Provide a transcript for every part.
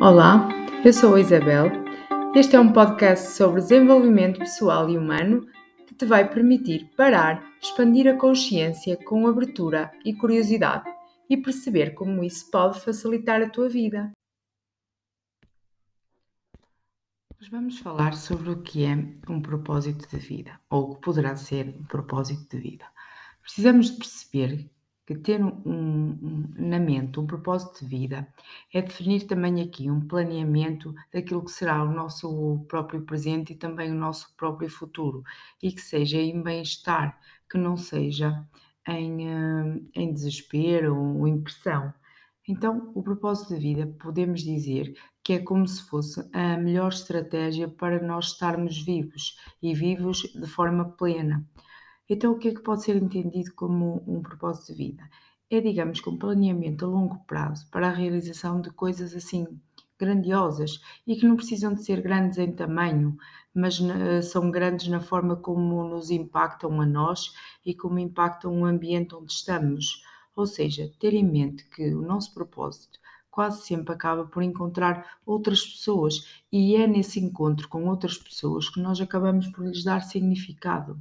Olá, eu sou a Isabel. Este é um podcast sobre desenvolvimento pessoal e humano que te vai permitir parar, expandir a consciência com abertura e curiosidade e perceber como isso pode facilitar a tua vida. Vamos falar sobre o que é um propósito de vida ou o que poderá ser um propósito de vida. Precisamos de perceber que ter um, um, na mente um propósito de vida é definir também aqui um planeamento daquilo que será o nosso próprio presente e também o nosso próprio futuro e que seja em bem-estar, que não seja em, eh, em desespero ou impressão. Então, o propósito de vida podemos dizer que é como se fosse a melhor estratégia para nós estarmos vivos e vivos de forma plena. Então, o que é que pode ser entendido como um propósito de vida? É, digamos, um planeamento a longo prazo para a realização de coisas assim grandiosas e que não precisam de ser grandes em tamanho, mas são grandes na forma como nos impactam a nós e como impactam o ambiente onde estamos. Ou seja, ter em mente que o nosso propósito quase sempre acaba por encontrar outras pessoas e é nesse encontro com outras pessoas que nós acabamos por lhes dar significado.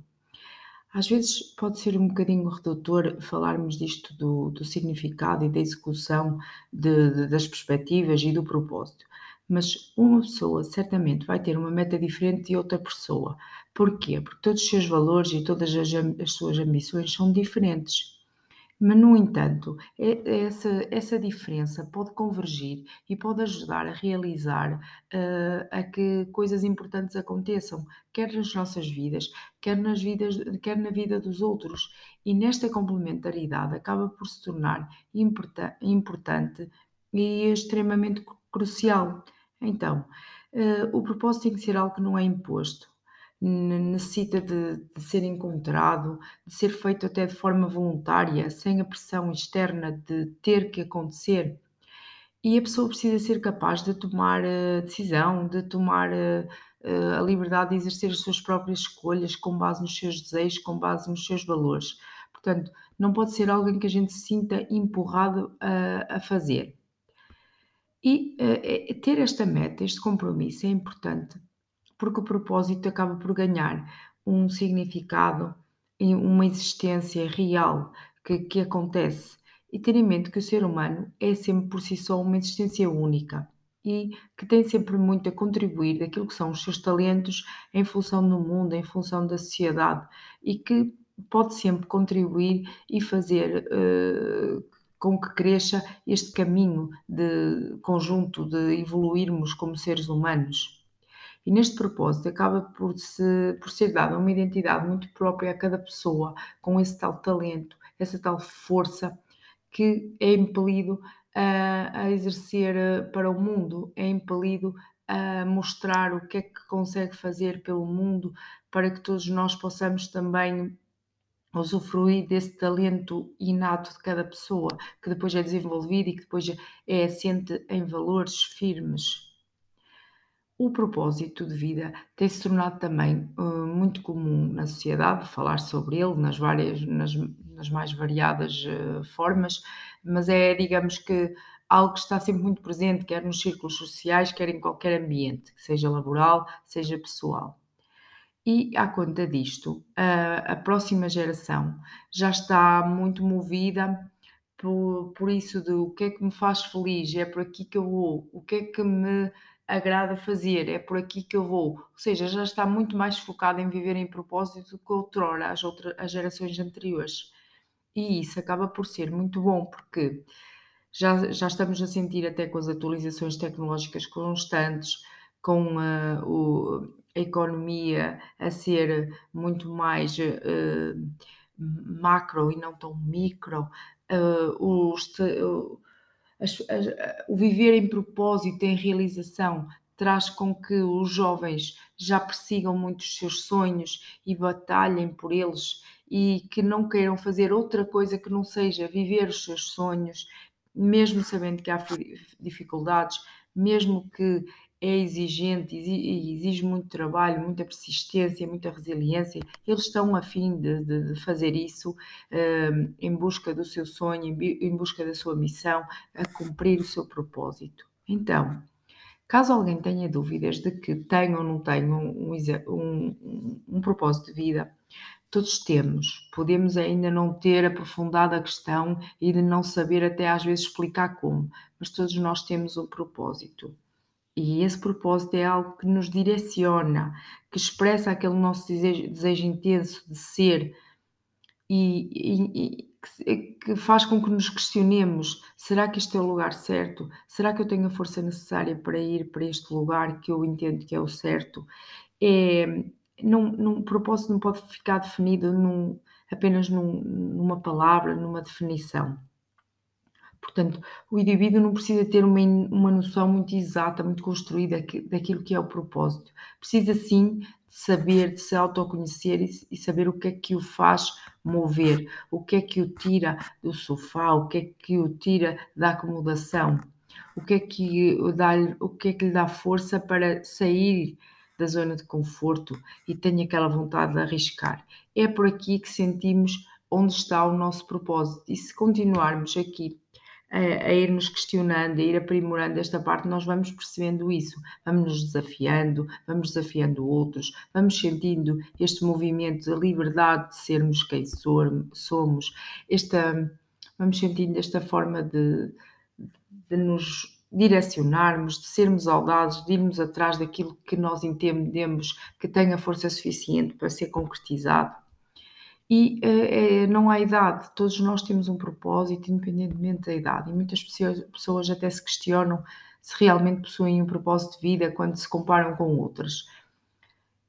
Às vezes pode ser um bocadinho redutor falarmos disto do, do significado e da execução de, de, das perspectivas e do propósito, mas uma pessoa certamente vai ter uma meta diferente de outra pessoa. Porquê? Porque todos os seus valores e todas as, as suas ambições são diferentes. Mas, no entanto, é, é essa, essa diferença pode convergir e pode ajudar a realizar uh, a que coisas importantes aconteçam, quer nas nossas vidas, quer, nas vidas, quer na vida dos outros. E nesta complementaridade acaba por se tornar importante e extremamente crucial. Então, uh, o propósito tem que ser algo que não é imposto necessita de, de, ser encontrado, de ser feito até de forma voluntária, sem a pressão externa de ter que acontecer. E a pessoa precisa ser capaz de tomar a decisão, de tomar a, a liberdade de exercer as suas próprias escolhas com base nos seus desejos, com base nos seus valores. Portanto, não pode ser alguém que a gente se sinta empurrado a, a fazer. E uh, ter esta meta, este compromisso é importante porque o propósito acaba por ganhar um significado e uma existência real que, que acontece. E ter em mente que o ser humano é sempre por si só uma existência única e que tem sempre muito a contribuir daquilo que são os seus talentos em função do mundo, em função da sociedade e que pode sempre contribuir e fazer uh, com que cresça este caminho de conjunto de evoluirmos como seres humanos. E neste propósito acaba por, se, por ser dada uma identidade muito própria a cada pessoa, com esse tal talento, essa tal força que é impelido a, a exercer eh, para o mundo, é impelido a mostrar o que é que consegue fazer pelo mundo para que todos nós possamos também usufruir desse talento inato de cada pessoa, que depois é desenvolvido e que depois é assente em valores firmes. O propósito de vida tem-se tornado também uh, muito comum na sociedade, falar sobre ele nas várias, nas, nas mais variadas uh, formas, mas é, digamos que, algo que está sempre muito presente, quer nos círculos sociais, quer em qualquer ambiente, seja laboral, seja pessoal. E à conta disto, a, a próxima geração já está muito movida por, por isso de o que é que me faz feliz, é por aqui que eu vou, o que é que me agrada fazer, é por aqui que eu vou. Ou seja, já está muito mais focado em viver em propósito que outrora, as, outras, as gerações anteriores. E isso acaba por ser muito bom, porque já, já estamos a sentir até com as atualizações tecnológicas constantes, com uh, o, a economia a ser muito mais uh, macro e não tão micro, uh, os, as, as, o viver em propósito, em realização, traz com que os jovens já persigam muito os seus sonhos e batalhem por eles e que não queiram fazer outra coisa que não seja viver os seus sonhos, mesmo sabendo que há dificuldades, mesmo que é exigente exige muito trabalho, muita persistência, muita resiliência. Eles estão a fim de, de, de fazer isso uh, em busca do seu sonho, em, em busca da sua missão, a cumprir o seu propósito. Então, Caso alguém tenha dúvidas de que tem ou não tem um, um, um propósito de vida, todos temos. Podemos ainda não ter aprofundado a questão e de não saber até às vezes explicar como, mas todos nós temos um propósito. E esse propósito é algo que nos direciona, que expressa aquele nosso desejo, desejo intenso de ser e, e, e que faz com que nos questionemos: será que este é o lugar certo? Será que eu tenho a força necessária para ir para este lugar que eu entendo que é o certo? É, o propósito não pode ficar definido num, apenas num, numa palavra, numa definição. Portanto, o indivíduo não precisa ter uma, uma noção muito exata, muito construída daquilo que é o propósito. Precisa sim de saber, de se autoconhecer e, e saber o que é que o faz mover, o que é que o tira do sofá, o que é que o tira da acomodação, o que é que, dá, o que, é que lhe dá força para sair da zona de conforto e tem aquela vontade de arriscar. É por aqui que sentimos onde está o nosso propósito. E se continuarmos aqui a, a ir nos questionando, a ir aprimorando esta parte, nós vamos percebendo isso, vamos nos desafiando, vamos desafiando outros, vamos sentindo este movimento da liberdade de sermos quem somos, esta, vamos sentindo esta forma de, de nos direcionarmos, de sermos audazes, de irmos atrás daquilo que nós entendemos que tenha força suficiente para ser concretizado. E é, não há idade, todos nós temos um propósito, independentemente da idade, e muitas pessoas até se questionam se realmente possuem um propósito de vida quando se comparam com outras.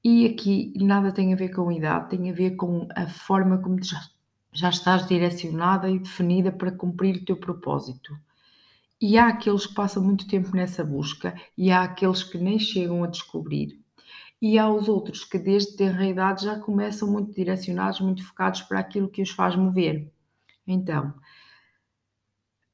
E aqui nada tem a ver com a idade, tem a ver com a forma como já, já estás direcionada e definida para cumprir o teu propósito. E há aqueles que passam muito tempo nessa busca e há aqueles que nem chegam a descobrir. E há os outros que desde ter idade já começam muito direcionados, muito focados para aquilo que os faz mover. Então,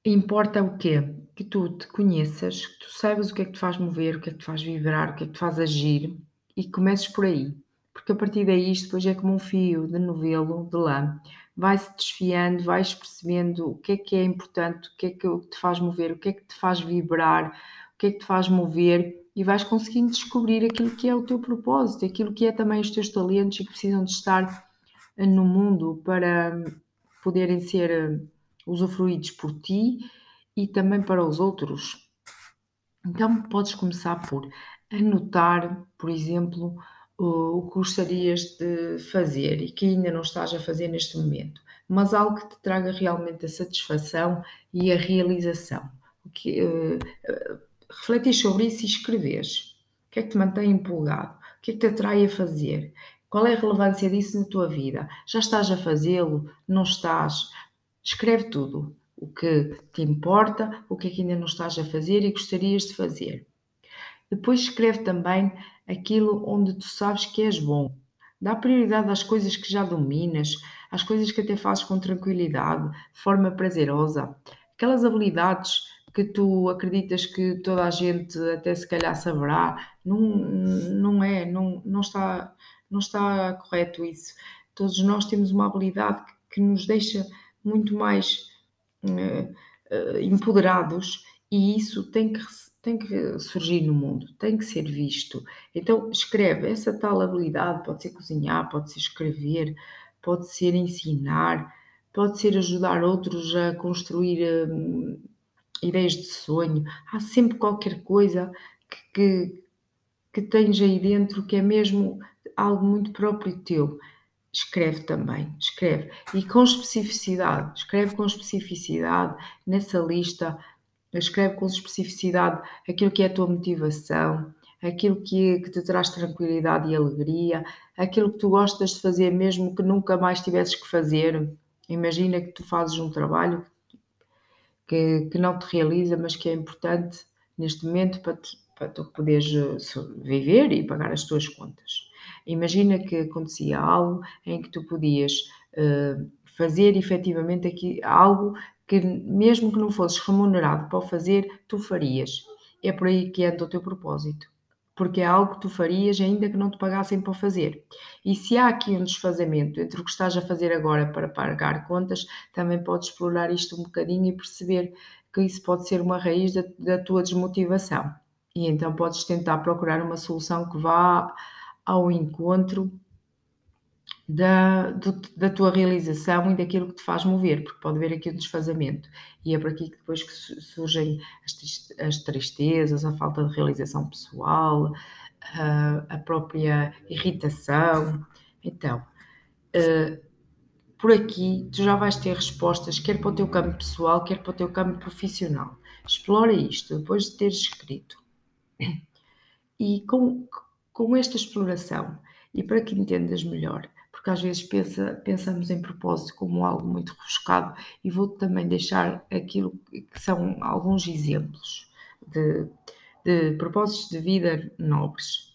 importa o quê? Que tu te conheças, que tu saibas o que é que te faz mover, o que é que te faz vibrar, o que é que te faz agir e comeces por aí. Porque a partir daí isto depois é como um fio de novelo, de lã vai-se desfiando, vais percebendo o que é que é importante, o que é que te faz mover, o que é que te faz vibrar, o que é que te faz mover e vais conseguindo descobrir aquilo que é o teu propósito, aquilo que é também os teus talentos e que precisam de estar eh, no mundo para poderem ser eh, usufruídos por ti e também para os outros. Então podes começar por anotar, por exemplo, o que gostarias de fazer e que ainda não estás a fazer neste momento, mas algo que te traga realmente a satisfação e a realização. Que, uh, refletir sobre isso e escreves. O que é que te mantém empolgado? O que é que te atrai a fazer? Qual é a relevância disso na tua vida? Já estás a fazê-lo? Não estás? Escreve tudo. O que te importa, o que é que ainda não estás a fazer e gostarias de fazer. Depois escreve também aquilo onde tu sabes que és bom. Dá prioridade às coisas que já dominas, às coisas que até fazes com tranquilidade, de forma prazerosa. Aquelas habilidades que tu acreditas que toda a gente até se calhar saberá, não, não é, não, não, está, não está correto isso. Todos nós temos uma habilidade que, que nos deixa muito mais uh, uh, empoderados e isso tem que tem que surgir no mundo, tem que ser visto. Então, escreve essa tal habilidade, pode ser cozinhar, pode ser escrever, pode ser ensinar, pode ser ajudar outros a construir hum, ideias de sonho. Há sempre qualquer coisa que, que, que tens aí dentro que é mesmo algo muito próprio teu. Escreve também, escreve. E com especificidade, escreve com especificidade nessa lista escreve com especificidade aquilo que é a tua motivação, aquilo que, que te traz tranquilidade e alegria, aquilo que tu gostas de fazer mesmo que nunca mais tivesses que fazer. Imagina que tu fazes um trabalho que, que não te realiza, mas que é importante neste momento para, te, para tu poderes eh, viver e pagar as tuas contas. Imagina que acontecia algo em que tu podias uh, fazer efetivamente aqui algo que mesmo que não fosses remunerado para o fazer, tu farias. É por aí que entra o teu propósito. Porque é algo que tu farias ainda que não te pagassem para fazer. E se há aqui um desfazamento entre o que estás a fazer agora para pagar contas, também podes explorar isto um bocadinho e perceber que isso pode ser uma raiz da, da tua desmotivação. E então podes tentar procurar uma solução que vá ao encontro da, do, da tua realização e daquilo que te faz mover, porque pode haver aqui um desfazamento. E é por aqui que depois que surgem as, as tristezas, a falta de realização pessoal, a, a própria irritação. Então, uh, por aqui tu já vais ter respostas, quer para o teu campo pessoal, quer para o teu campo profissional. Explora isto depois de teres escrito. E com, com esta exploração, e para que entendas melhor, porque às vezes pensa, pensamos em propósito como algo muito rebuscado, e vou também deixar aquilo que são alguns exemplos de, de propósitos de vida nobres.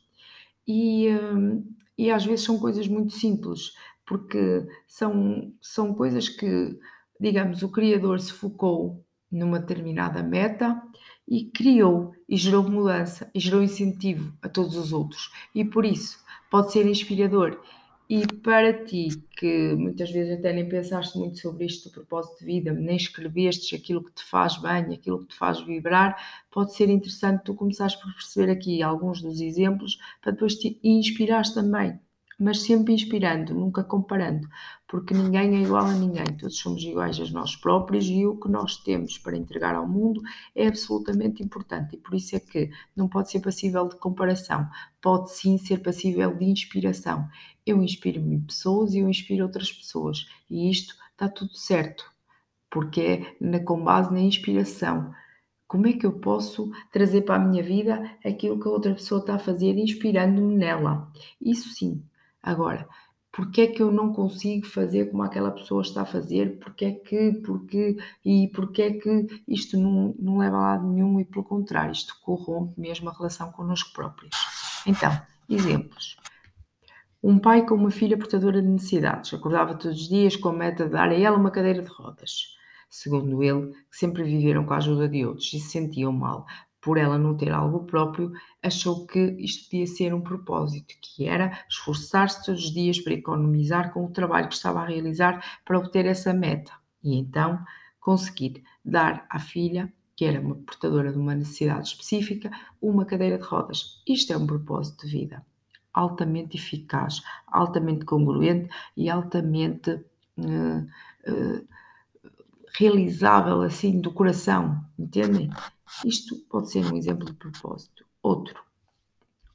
E, hum, e às vezes são coisas muito simples, porque são, são coisas que, digamos, o Criador se focou numa determinada meta e criou e gerou mudança e gerou incentivo a todos os outros. E por isso pode ser inspirador e para ti, que muitas vezes até nem pensaste muito sobre isto, do propósito de vida, nem escrevestes aquilo que te faz bem, aquilo que te faz vibrar, pode ser interessante tu começares por perceber aqui alguns dos exemplos para depois te inspirares também. Mas sempre inspirando, nunca comparando, porque ninguém é igual a ninguém, todos somos iguais a nós próprios e o que nós temos para entregar ao mundo é absolutamente importante. E por isso é que não pode ser passível de comparação, pode sim ser passível de inspiração. Eu inspiro-me pessoas e eu inspiro outras pessoas e isto está tudo certo, porque é na, com base na inspiração. Como é que eu posso trazer para a minha vida aquilo que a outra pessoa está a fazer, inspirando-me nela? Isso sim, Agora, porque é que eu não consigo fazer como aquela pessoa está a fazer? Porque é que, porque, e porque é que isto não, não leva a lado nenhum e pelo contrário, isto corrompe mesmo a relação connosco próprios. Então, exemplos. Um pai com uma filha portadora de necessidades acordava todos os dias com a meta de dar a ela uma cadeira de rodas. Segundo ele, que sempre viveram com a ajuda de outros e se sentiam mal, por ela não ter algo próprio, achou que isto podia ser um propósito, que era esforçar-se todos os dias para economizar com o trabalho que estava a realizar para obter essa meta e então conseguir dar à filha, que era uma portadora de uma necessidade específica, uma cadeira de rodas. Isto é um propósito de vida altamente eficaz, altamente congruente e altamente uh, uh, realizável assim do coração, entendem? Isto pode ser um exemplo de propósito. Outro,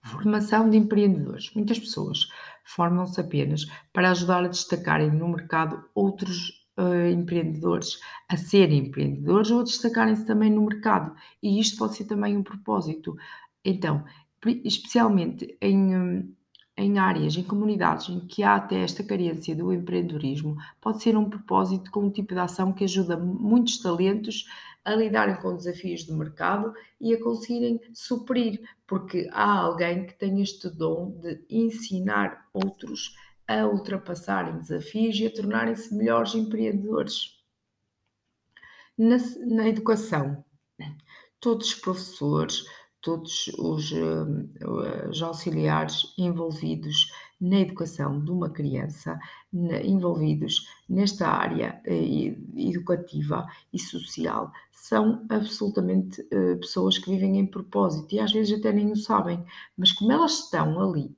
formação de empreendedores. Muitas pessoas formam-se apenas para ajudar a destacarem no mercado outros uh, empreendedores a serem empreendedores ou a destacarem-se também no mercado. E isto pode ser também um propósito. Então, especialmente em. Um, em áreas, em comunidades em que há até esta carência do empreendedorismo, pode ser um propósito com um tipo de ação que ajuda muitos talentos a lidarem com desafios do mercado e a conseguirem suprir, porque há alguém que tem este dom de ensinar outros a ultrapassarem desafios e a tornarem-se melhores empreendedores. Na, na educação, todos os professores, todos os, eh, os auxiliares envolvidos na educação de uma criança, envolvidos nesta área eh, educativa e social, são absolutamente eh, pessoas que vivem em propósito e às vezes até nem o sabem, mas como elas estão ali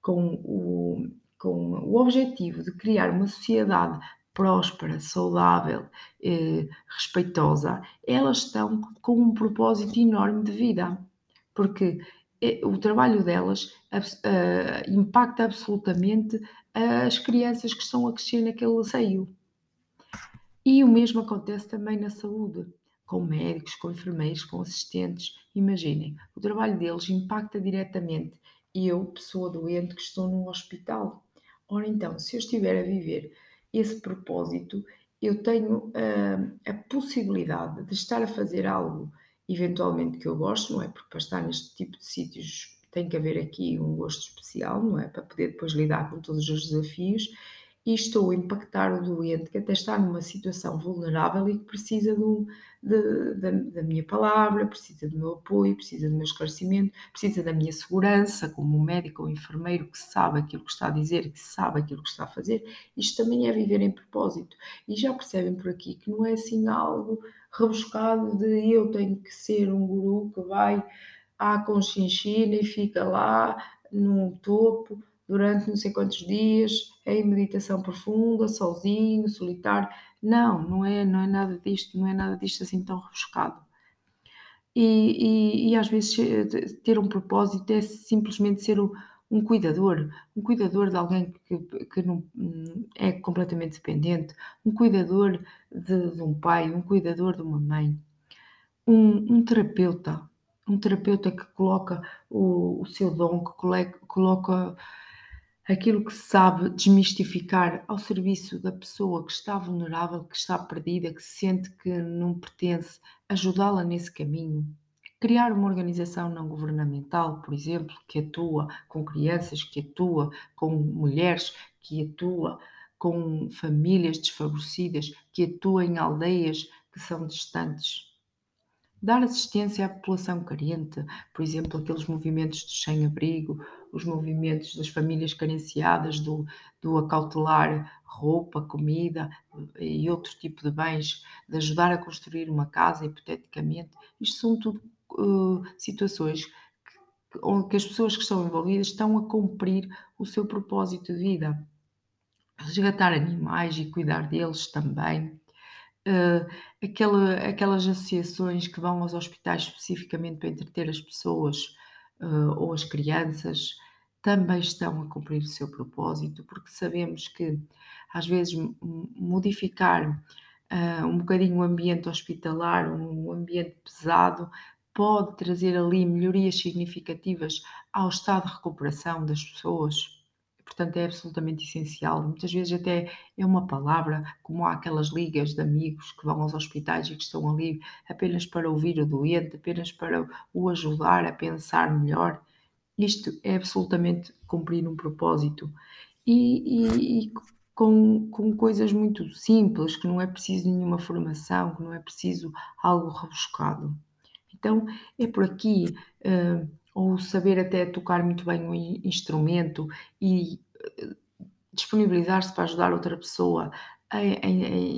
com o, com o objetivo de criar uma sociedade próspera, saudável, eh, respeitosa, elas estão com um propósito enorme de vida porque é, o trabalho delas uh, impacta absolutamente as crianças que estão a crescer naquele seio. E o mesmo acontece também na saúde, com médicos, com enfermeiros, com assistentes. Imaginem, o trabalho deles impacta diretamente eu, pessoa doente, que estou num hospital. Ora então, se eu estiver a viver esse propósito, eu tenho uh, a possibilidade de estar a fazer algo eventualmente que eu gosto, não é? Porque para estar neste tipo de sítios tem que haver aqui um gosto especial, não é? Para poder depois lidar com todos os desafios e estou a impactar o doente que até está numa situação vulnerável e que precisa de, de, da minha palavra, precisa do meu apoio, precisa do meu esclarecimento, precisa da minha segurança como médico ou enfermeiro que sabe aquilo que está a dizer, que sabe aquilo que está a fazer. Isto também é viver em propósito. E já percebem por aqui que não é assim algo rebuscado de eu tenho que ser um guru que vai à conchinchina e fica lá no topo durante não sei quantos dias, em meditação profunda, sozinho, solitário. Não, não é, não é nada disto, não é nada disto assim tão rebuscado. E, e, e às vezes eh, ter um propósito é simplesmente ser um cuidador, um cuidador de alguém que, que não é completamente dependente, um cuidador de, de um pai, um cuidador de uma mãe, um, um terapeuta, um terapeuta que coloca o, o seu dom, que coloca, coloca aquilo que sabe desmistificar ao serviço da pessoa que está vulnerável, que está perdida, que sente que não pertence, ajudá-la nesse caminho. Criar uma organização não governamental, por exemplo, que atua com crianças, que atua com mulheres, que atua com famílias desfavorecidas, que atua em aldeias que são distantes dar assistência à população carente, por exemplo, aqueles movimentos do sem-abrigo, os movimentos das famílias carenciadas, do, do acautelar roupa, comida e outro tipo de bens, de ajudar a construir uma casa, hipoteticamente. Isto são tudo uh, situações que, onde as pessoas que estão envolvidas estão a cumprir o seu propósito de vida. Resgatar animais e cuidar deles também uh, aquela, aquelas associações que vão aos hospitais especificamente para entreter as pessoas uh, ou as crianças também estão a cumprir o seu propósito, porque sabemos que às vezes modificar uh, um bocadinho o ambiente hospitalar, um ambiente pesado, pode trazer ali melhorias significativas ao estado de recuperação das pessoas portanto é absolutamente essencial. Muitas vezes até é uma palavra, como há aquelas ligas de amigos que vão aos hospitais e que estão ali apenas para ouvir o doente, apenas para o ajudar a pensar melhor. Isto é absolutamente cumprir um propósito. E, e, e com, com coisas muito simples, que não é preciso nenhuma formação, que não é preciso algo rebuscado. Então é por aqui. Uh, ou saber até tocar muito bem um instrumento e eh, disponibilizar-se para ajudar outra pessoa,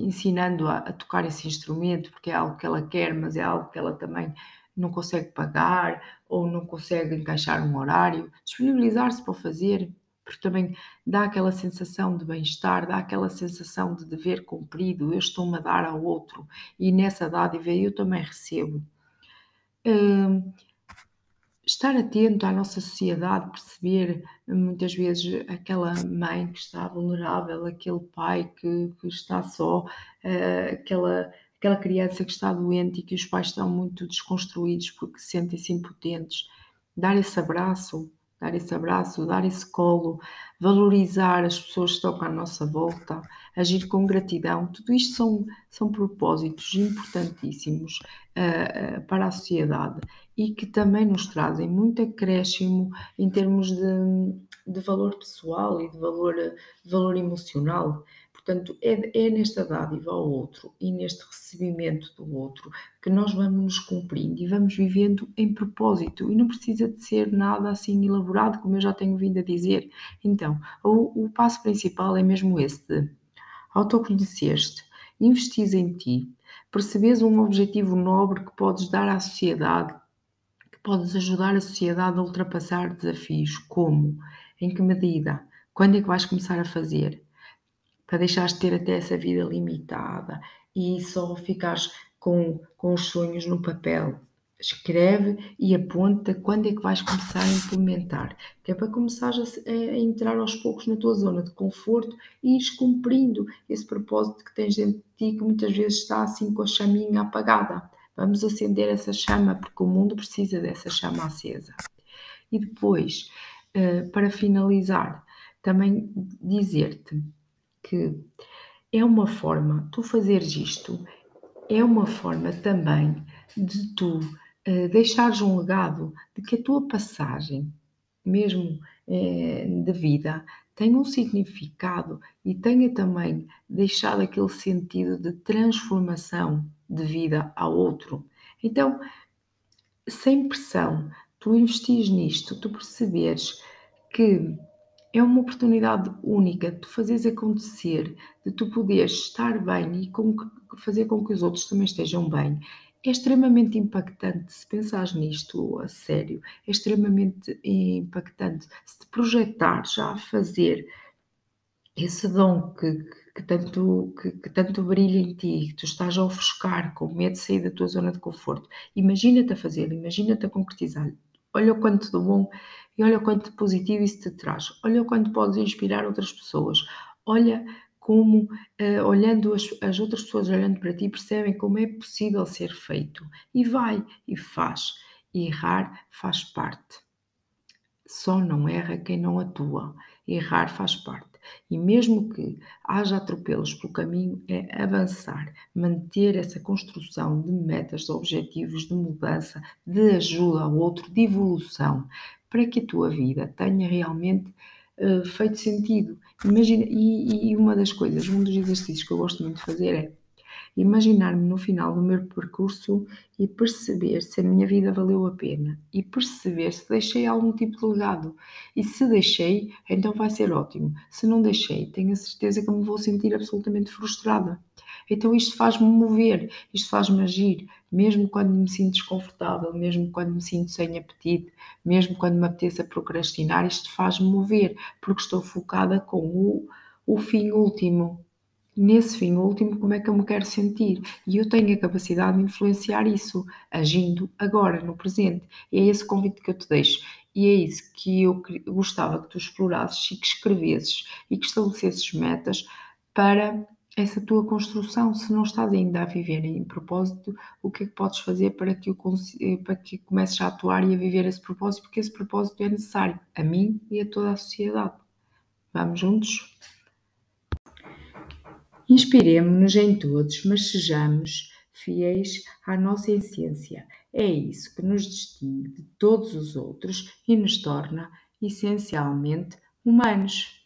ensinando a, tocar esse instrumento, porque é algo que ela quer, mas é algo que ela também não consegue pagar ou não consegue encaixar um horário, disponibilizar-se para fazer, porque também dá aquela sensação de bem-estar, dá aquela sensação de dever cumprido, eu estou-me a dar ao outro e nessa dádiva eu também recebo. Estar atento à nossa sociedade, perceber muitas vezes aquela mãe que está vulnerável, aquele pai que, que está só, uh, aquela, aquela criança que está doente e que os pais estão muito desconstruídos porque sentem-se impotentes. Dar esse abraço, dar esse abraço, dar esse colo, valorizar as pessoas que estão à nossa volta, agir com gratidão, tudo isto são, são propósitos importantíssimos uh, uh, para a sociedade e que também nos trazem muito acréscimo em termos de, de valor pessoal e de valor, de valor emocional. Portanto, é, é nesta dádiva ao outro e neste recebimento do outro que nós vamos nos cumprindo e vamos vivendo em propósito. E não precisa de ser nada assim elaborado, como eu já tenho vindo a dizer. Então, o, o passo principal é mesmo esse de autoconhecer-te, investir em ti, percebes um objetivo nobre que podes dar à sociedade, que podes ajudar a sociedade a ultrapassar desafios. Como? Em que medida? Quando é que vais começar a fazer? Para deixares de ter até essa vida limitada e só ficares com, com os sonhos no papel. Escreve e aponta quando é que vais começar a implementar, que é para começares a, a entrar aos poucos na tua zona de conforto e ires cumprindo esse propósito que tens dentro de ti, que muitas vezes está assim com a chaminha apagada. Vamos acender essa chama, porque o mundo precisa dessa chama acesa. E depois, eh, para finalizar, também dizer-te que é uma forma, tu fazeres isto, é uma forma também de tu uh, deixares um legado de que a tua passagem, mesmo uh, de vida, tenha um significado e tenha também deixado aquele sentido de transformação de vida ao outro. Então, sem pressão, tu investis nisto, tu perceberes que é uma oportunidade única de tu fazeres acontecer, de tu poderes estar bem e com, fazer com que os outros também estejam bem. é extremamente impactante. Se pensares nisto a sério, é extremamente impactante. Se te projetar já a fazer esse dom que, que, tanto, que, que, tanto brilha em ti, que tu estás a ofuscar com medo de sair da tua zona de conforto, imagina-te a fazer, imagina-te a concretizar. Olha o quanto de bom e olha o quanto positivo isso te traz. Olha o quanto podes inspirar outras pessoas. Olha como, uh, olhando as, as outras pessoas olhando para ti, percebem como é possível ser feito. E vai e faz. E errar faz parte. Só não erra quem não atua. Errar faz parte. E mesmo que haja atropelos pelo caminho, é avançar, manter essa construção de metas, de objetivos, de mudança, de ajuda ao outro, de evolução, para que a tua vida tenha realmente uh, feito sentido. Imagina, e, e uma das coisas, um dos exercícios que eu gosto muito de fazer é imaginar-me no final do meu percurso e perceber se a minha vida valeu a pena e perceber se deixei algum tipo de legado. E se deixei, então vai ser ótimo. Se não deixei, tenho a certeza que me vou sentir absolutamente frustrada. Então isto faz-me mover, isto faz-me agir, mesmo quando me sinto desconfortável, mesmo quando me sinto sem apetite, mesmo quando me apeteça procrastinar, isto faz-me mover, porque estou focada com o, o fim último, nesse fim último, como é que eu me quero sentir? E eu tenho a capacidade de influenciar isso, agindo agora, no presente. E é esse convite que eu te deixo. E é isso que eu gostava que tu explorasses e que escrevesses e que estabelecesses metas para essa tua construção. Se não estás ainda a viver em propósito, o que é que podes fazer para que, eu, para que comeces a atuar e a viver esse propósito? Porque esse propósito é necessário a mim e a toda a sociedade. Vamos juntos? Inspiremo-nos em todos, mas sejamos fiéis à nossa essência. É isso que nos distingue de todos os outros e nos torna essencialmente humanos.